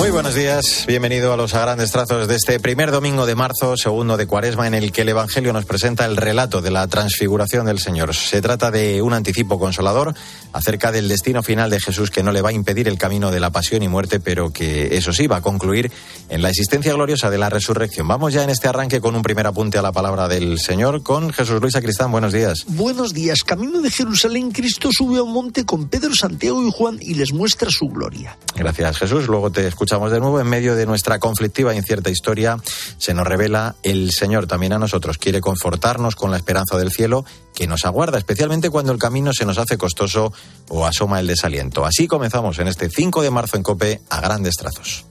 Muy buenos días, bienvenido a los grandes trazos de este primer domingo de marzo, segundo de cuaresma, en el que el Evangelio nos presenta el relato de la transfiguración del Señor. Se trata de un anticipo consolador acerca del destino final de Jesús que no le va a impedir el camino de la pasión y muerte, pero que eso sí va a concluir en la existencia gloriosa de la resurrección. Vamos ya en este arranque con un primer apunte a la palabra del Señor con Jesús Luis Acristán. Buenos días. Buenos días. Camino de Jerusalén, Cristo sube a un monte con Pedro, Santiago y Juan y les muestra su gloria. Gracias, Jesús. Luego te escuchamos de nuevo en medio de nuestra conflictiva e incierta historia. Se nos revela el Señor también a nosotros. Quiere confortarnos con la esperanza del cielo que nos aguarda, especialmente cuando el camino se nos hace costoso o asoma el desaliento. Así comenzamos en este 5 de marzo en Cope a grandes trazos.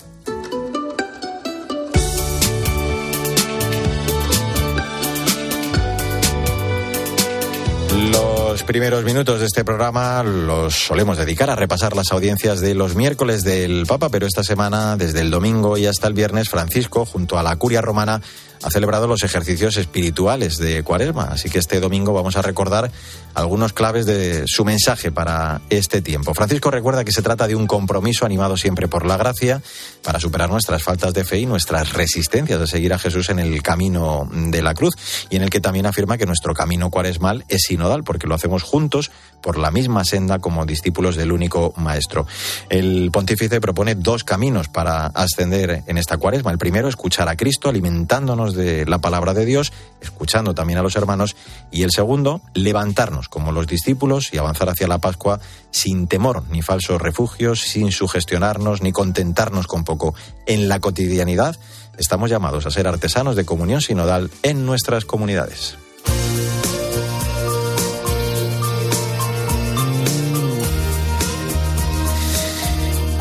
Los primeros minutos de este programa los solemos dedicar a repasar las audiencias de los miércoles del Papa, pero esta semana, desde el domingo y hasta el viernes, Francisco, junto a la Curia Romana, ha celebrado los ejercicios espirituales de Cuaresma. Así que este domingo vamos a recordar algunos claves de su mensaje para este tiempo. Francisco recuerda que se trata de un compromiso animado siempre por la gracia para superar nuestras faltas de fe y nuestras resistencias de seguir a Jesús en el camino de la cruz y en el que también afirma que nuestro camino cuaresmal es sinodal porque lo hacemos juntos por la misma senda como discípulos del único maestro. El pontífice propone dos caminos para ascender en esta cuaresma. El primero, escuchar a Cristo alimentándonos de la palabra de Dios, escuchando también a los hermanos, y el segundo, levantarnos como los discípulos y avanzar hacia la Pascua sin temor ni falsos refugios, sin sugestionarnos ni contentarnos con poco. En la cotidianidad estamos llamados a ser artesanos de comunión sinodal en nuestras comunidades.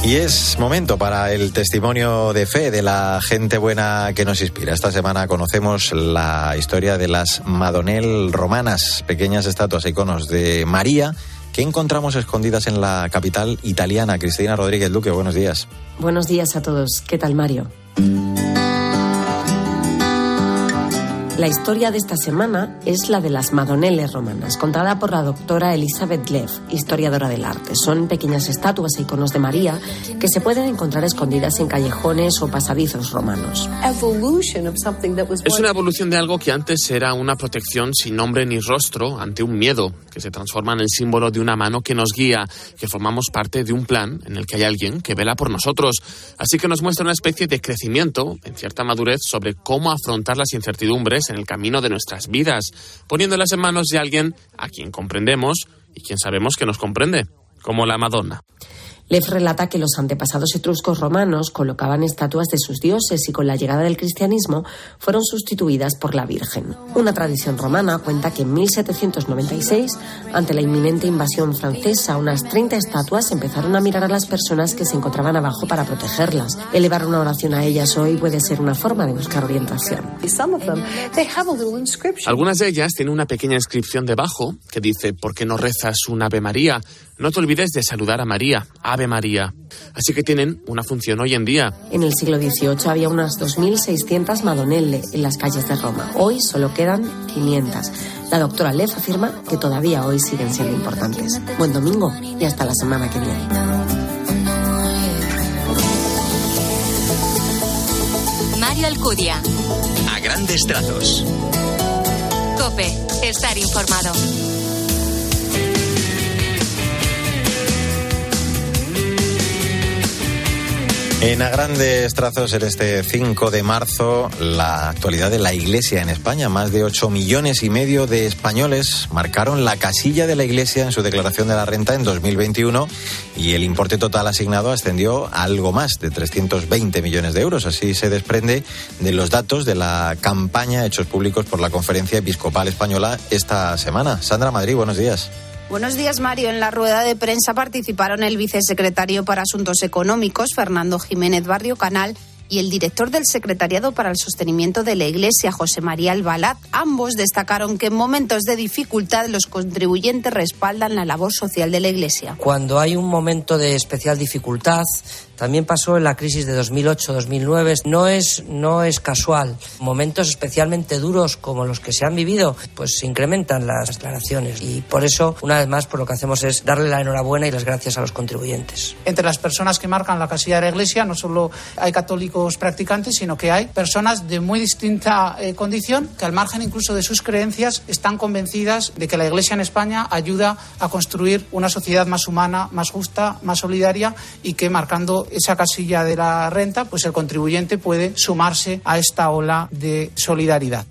Y es momento para el testimonio de fe de la gente buena que nos inspira. Esta semana conocemos la historia de las Madonel romanas, pequeñas estatuas, iconos de María que encontramos escondidas en la capital italiana. Cristina Rodríguez Luque, buenos días. Buenos días a todos. ¿Qué tal, Mario? La historia de esta semana es la de las Madoneles romanas, contada por la doctora Elizabeth Lev, historiadora del arte. Son pequeñas estatuas e iconos de María que se pueden encontrar escondidas en callejones o pasadizos romanos. Es una evolución de algo que antes era una protección sin nombre ni rostro ante un miedo, se transforma en el símbolo de una mano que nos guía, que formamos parte de un plan en el que hay alguien que vela por nosotros. Así que nos muestra una especie de crecimiento, en cierta madurez, sobre cómo afrontar las incertidumbres en el camino de nuestras vidas, poniéndolas en manos de alguien a quien comprendemos y quien sabemos que nos comprende, como la Madonna. Lev relata que los antepasados etruscos romanos colocaban estatuas de sus dioses y con la llegada del cristianismo fueron sustituidas por la Virgen. Una tradición romana cuenta que en 1796, ante la inminente invasión francesa, unas 30 estatuas empezaron a mirar a las personas que se encontraban abajo para protegerlas. Elevar una oración a ellas hoy puede ser una forma de buscar orientación. Algunas de ellas tienen una pequeña inscripción debajo que dice ¿Por qué no rezas un Ave María? No te olvides de saludar a María, Ave María. Así que tienen una función hoy en día. En el siglo XVIII había unas 2.600 Madonelle en las calles de Roma. Hoy solo quedan 500. La doctora Leff afirma que todavía hoy siguen siendo importantes. Buen domingo y hasta la semana que viene. Mario Alcudia. A grandes trazos. Cope, estar informado. En a grandes trazos, en este 5 de marzo, la actualidad de la Iglesia en España. Más de 8 millones y medio de españoles marcaron la casilla de la Iglesia en su declaración de la renta en 2021 y el importe total asignado ascendió a algo más de 320 millones de euros. Así se desprende de los datos de la campaña hechos públicos por la Conferencia Episcopal Española esta semana. Sandra Madrid, buenos días. Buenos días, Mario. En la rueda de prensa participaron el vicesecretario para Asuntos Económicos, Fernando Jiménez Barrio Canal, y el director del Secretariado para el Sostenimiento de la Iglesia, José María Albalat. Ambos destacaron que en momentos de dificultad los contribuyentes respaldan la labor social de la Iglesia. Cuando hay un momento de especial dificultad, también pasó en la crisis de 2008-2009. No es, no es casual. Momentos especialmente duros como los que se han vivido, pues se incrementan las declaraciones. Y por eso, una vez más, por lo que hacemos es darle la enhorabuena y las gracias a los contribuyentes. Entre las personas que marcan la casilla de la Iglesia no solo hay católicos practicantes, sino que hay personas de muy distinta eh, condición que al margen incluso de sus creencias están convencidas de que la Iglesia en España ayuda a construir una sociedad más humana, más justa, más solidaria y que marcando esa casilla de la renta, pues el contribuyente puede sumarse a esta ola de solidaridad.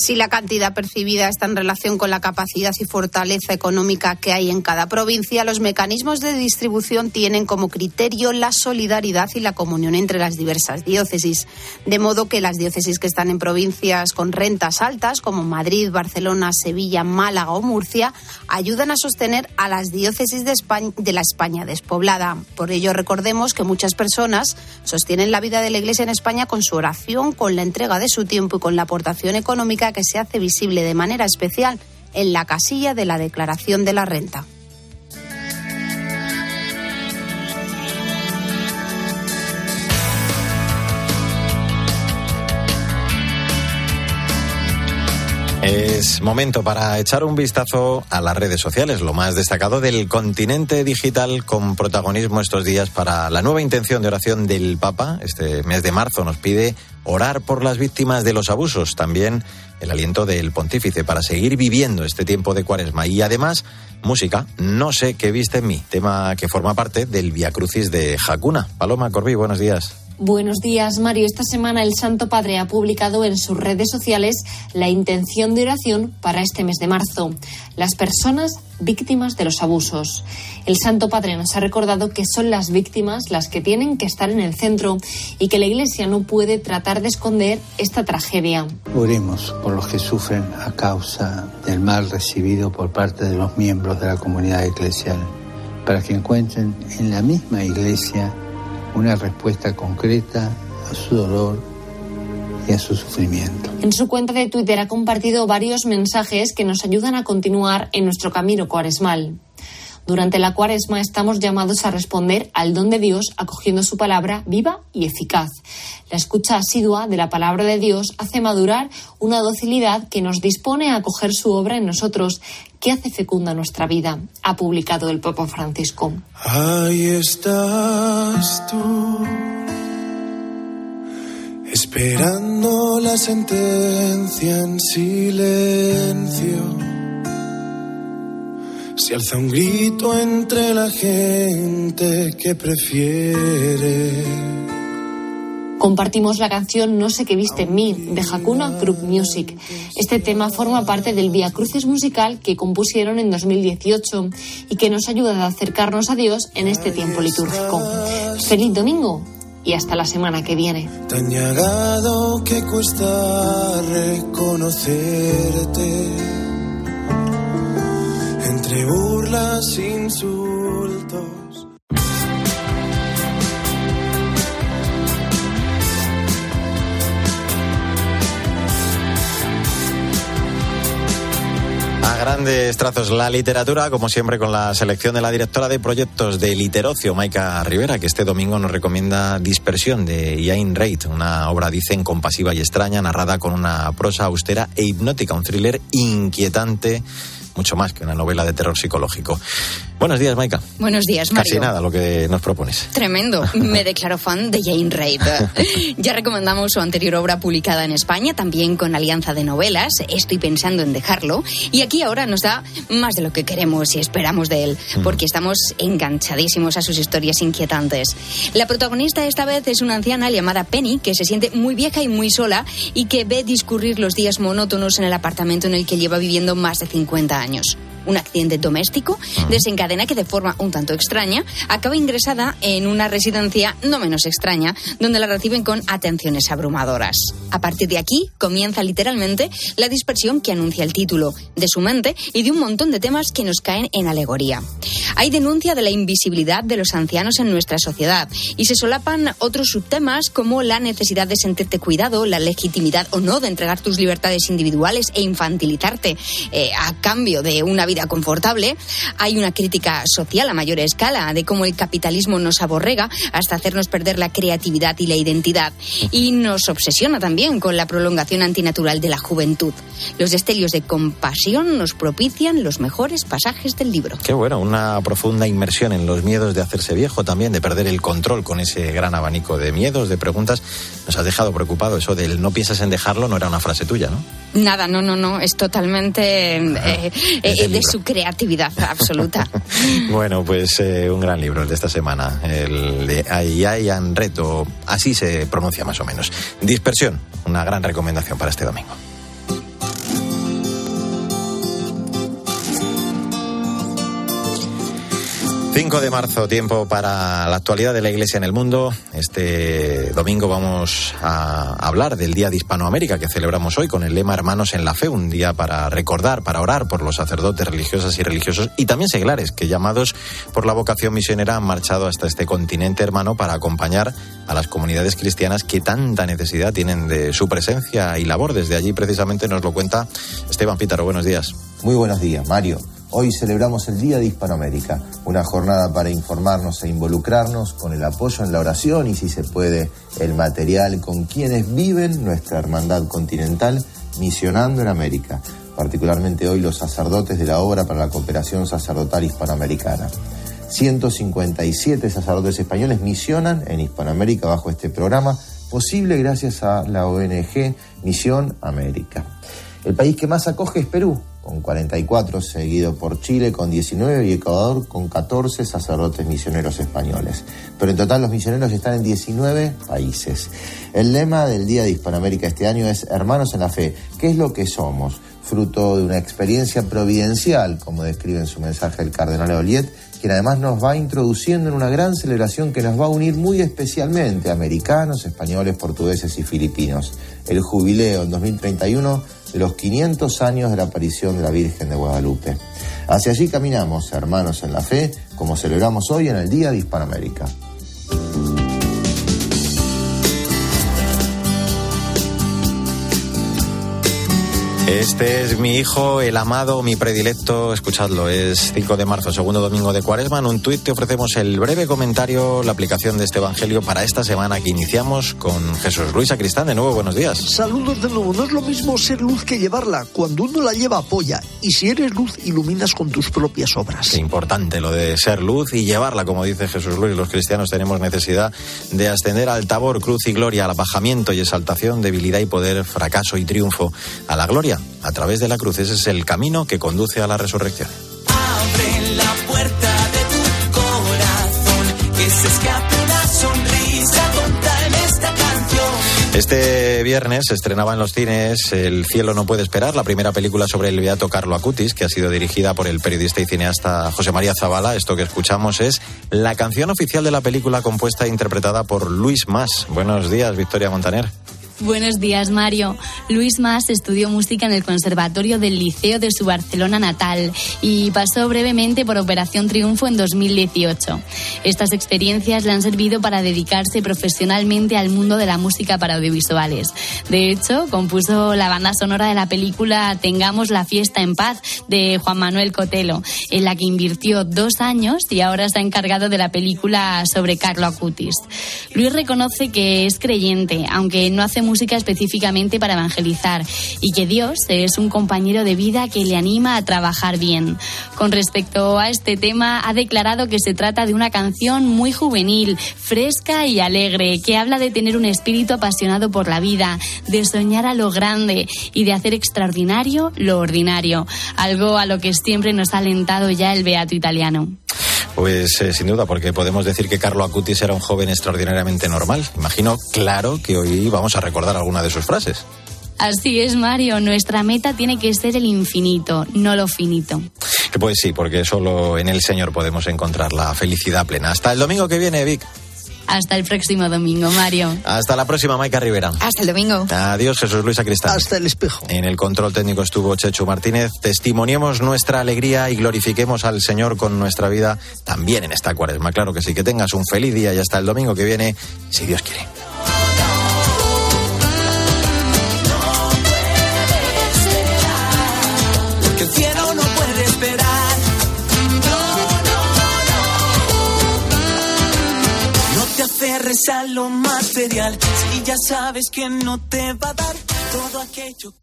Si la cantidad percibida está en relación con la capacidad y fortaleza económica que hay en cada provincia, los mecanismos de distribución tienen como criterio la solidaridad y la comunión entre las diversas diócesis. De modo que las diócesis que están en provincias con rentas altas, como Madrid, Barcelona, Sevilla, Málaga o Murcia, ayudan a sostener a las diócesis de, España, de la España despoblada. Por ello, recordemos que muchas personas sostienen la vida de la Iglesia en España con su oración, con la entrega de su tiempo y con la aportación económica que se hace visible de manera especial en la casilla de la declaración de la renta. Es momento para echar un vistazo a las redes sociales, lo más destacado del continente digital con protagonismo estos días para la nueva intención de oración del Papa. Este mes de marzo nos pide orar por las víctimas de los abusos, también el aliento del pontífice para seguir viviendo este tiempo de cuaresma y además música, no sé qué viste en mí, tema que forma parte del Via Crucis de Jacuna. Paloma Corbí, buenos días. Buenos días, Mario. Esta semana el Santo Padre ha publicado en sus redes sociales la intención de oración para este mes de marzo. Las personas víctimas de los abusos. El Santo Padre nos ha recordado que son las víctimas las que tienen que estar en el centro y que la Iglesia no puede tratar de esconder esta tragedia. Oremos por los que sufren a causa del mal recibido por parte de los miembros de la comunidad eclesial, para que encuentren en la misma Iglesia una respuesta concreta a su dolor y a su sufrimiento. En su cuenta de Twitter ha compartido varios mensajes que nos ayudan a continuar en nuestro camino cuaresmal. Durante la cuaresma estamos llamados a responder al don de Dios acogiendo su palabra viva y eficaz. La escucha asidua de la palabra de Dios hace madurar una docilidad que nos dispone a acoger su obra en nosotros, que hace fecunda nuestra vida, ha publicado el Papa Francisco. Ahí estás tú, esperando la sentencia en silencio se alza un grito entre la gente que prefiere. Compartimos la canción No sé qué viste en mí de Hakuna Group Music. Este tema forma parte del Via Crucis musical que compusieron en 2018 y que nos ayuda a acercarnos a Dios en este tiempo litúrgico. Feliz domingo y hasta la semana que viene. Tan que cuesta reconocerte insultos. A grandes trazos la literatura, como siempre con la selección de la directora de proyectos de Literocio, Maika Rivera, que este domingo nos recomienda Dispersión de Iain Reid, una obra, dicen, compasiva y extraña, narrada con una prosa austera e hipnótica, un thriller inquietante mucho más que una novela de terror psicológico. Buenos días, Maika. Buenos días, Mario. Casi nada lo que nos propones. Tremendo. Me declaro fan de Jane Reid. ya recomendamos su anterior obra publicada en España, también con Alianza de Novelas. Estoy pensando en dejarlo. Y aquí ahora nos da más de lo que queremos y esperamos de él, porque estamos enganchadísimos a sus historias inquietantes. La protagonista esta vez es una anciana llamada Penny, que se siente muy vieja y muy sola y que ve discurrir los días monótonos en el apartamento en el que lleva viviendo más de 50 años. Un accidente doméstico, desencadena que de forma un tanto extraña acaba ingresada en una residencia no menos extraña, donde la reciben con atenciones abrumadoras. A partir de aquí comienza literalmente la dispersión que anuncia el título, de su mente y de un montón de temas que nos caen en alegoría. Hay denuncia de la invisibilidad de los ancianos en nuestra sociedad y se solapan otros subtemas como la necesidad de sentirte cuidado, la legitimidad o no de entregar tus libertades individuales e infantilizarte eh, a cambio de una vida confortable. Hay una crítica social a mayor escala de cómo el capitalismo nos aborrega hasta hacernos perder la creatividad y la identidad. Y nos obsesiona también con la prolongación antinatural de la juventud. Los destellos de compasión nos propician los mejores pasajes del libro. Qué bueno, una profunda inmersión en los miedos de hacerse viejo también, de perder el control con ese gran abanico de miedos, de preguntas. Nos has dejado preocupado. Eso del no piensas en dejarlo no era una frase tuya, ¿no? Nada, no, no, no. Es totalmente eh, eh, de su creatividad absoluta. bueno, pues eh, un gran libro el de esta semana, el de Ayayan Reto, así se pronuncia más o menos. Dispersión, una gran recomendación para este domingo. 5 de marzo, tiempo para la actualidad de la Iglesia en el mundo. Este domingo vamos a hablar del Día de Hispanoamérica que celebramos hoy con el lema Hermanos en la Fe, un día para recordar, para orar por los sacerdotes religiosas y religiosos y también seglares que llamados por la vocación misionera han marchado hasta este continente hermano para acompañar a las comunidades cristianas que tanta necesidad tienen de su presencia y labor. Desde allí precisamente nos lo cuenta Esteban Pítaro. Buenos días. Muy buenos días, Mario. Hoy celebramos el Día de Hispanoamérica, una jornada para informarnos e involucrarnos con el apoyo en la oración y, si se puede, el material con quienes viven nuestra hermandad continental misionando en América, particularmente hoy los sacerdotes de la obra para la cooperación sacerdotal hispanoamericana. 157 sacerdotes españoles misionan en Hispanoamérica bajo este programa, posible gracias a la ONG Misión América. El país que más acoge es Perú, con 44, seguido por Chile con 19 y Ecuador con 14 sacerdotes misioneros españoles. Pero en total los misioneros están en 19 países. El lema del Día de Hispanoamérica este año es Hermanos en la Fe. ¿Qué es lo que somos? Fruto de una experiencia providencial, como describe en su mensaje el cardenal Oliet, quien además nos va introduciendo en una gran celebración que nos va a unir muy especialmente a americanos, españoles, portugueses y filipinos. El jubileo en 2031 de los 500 años de la aparición de la Virgen de Guadalupe. Hacia allí caminamos, hermanos en la fe, como celebramos hoy en el Día de Hispanoamérica. Este es mi hijo, el amado, mi predilecto. Escuchadlo, es 5 de marzo, segundo domingo de Cuaresma. En un tuit te ofrecemos el breve comentario, la aplicación de este evangelio para esta semana que iniciamos con Jesús Luis Acristán. De nuevo, buenos días. Saludos de nuevo. No es lo mismo ser luz que llevarla. Cuando uno la lleva, apoya. Y si eres luz, iluminas con tus propias obras. Qué importante lo de ser luz y llevarla, como dice Jesús Luis. Los cristianos tenemos necesidad de ascender al tabor, cruz y gloria, al bajamiento y exaltación, debilidad y poder, fracaso y triunfo, a la gloria a través de la cruz. Ese es el camino que conduce a la resurrección. Abre la puerta de tu corazón, que se escape sonrisa esta canción. Este viernes se estrenaba en los cines El cielo no puede esperar, la primera película sobre el beato Carlo Acutis, que ha sido dirigida por el periodista y cineasta José María Zavala. Esto que escuchamos es la canción oficial de la película compuesta e interpretada por Luis Mas. Buenos días, Victoria Montaner. Buenos días, Mario. Luis Mas estudió música en el Conservatorio del Liceo de su Barcelona natal y pasó brevemente por Operación Triunfo en 2018. Estas experiencias le han servido para dedicarse profesionalmente al mundo de la música para audiovisuales. De hecho, compuso la banda sonora de la película Tengamos la fiesta en paz de Juan Manuel Cotelo, en la que invirtió dos años y ahora está encargado de la película sobre Carlo Acutis. Luis reconoce que es creyente, aunque no hace música específicamente para evangelizar y que Dios es un compañero de vida que le anima a trabajar bien. Con respecto a este tema, ha declarado que se trata de una canción muy juvenil, fresca y alegre, que habla de tener un espíritu apasionado por la vida, de soñar a lo grande y de hacer extraordinario lo ordinario, algo a lo que siempre nos ha alentado ya el beato italiano. Pues eh, sin duda, porque podemos decir que Carlo Acutis era un joven extraordinariamente normal. Imagino, claro, que hoy vamos a recordar alguna de sus frases. Así es, Mario. Nuestra meta tiene que ser el infinito, no lo finito. Pues sí, porque solo en el Señor podemos encontrar la felicidad plena. Hasta el domingo que viene, Vic. Hasta el próximo domingo, Mario. Hasta la próxima, Maika Rivera. Hasta el domingo. Adiós, Jesús Luis Acristán. Hasta el espejo. En el control técnico estuvo Chechu Martínez. Testimoniemos nuestra alegría y glorifiquemos al Señor con nuestra vida también en esta cuaresma. Claro que sí, que tengas un feliz día y hasta el domingo que viene, si Dios quiere. A lo material si ya sabes que no te va a dar todo aquello.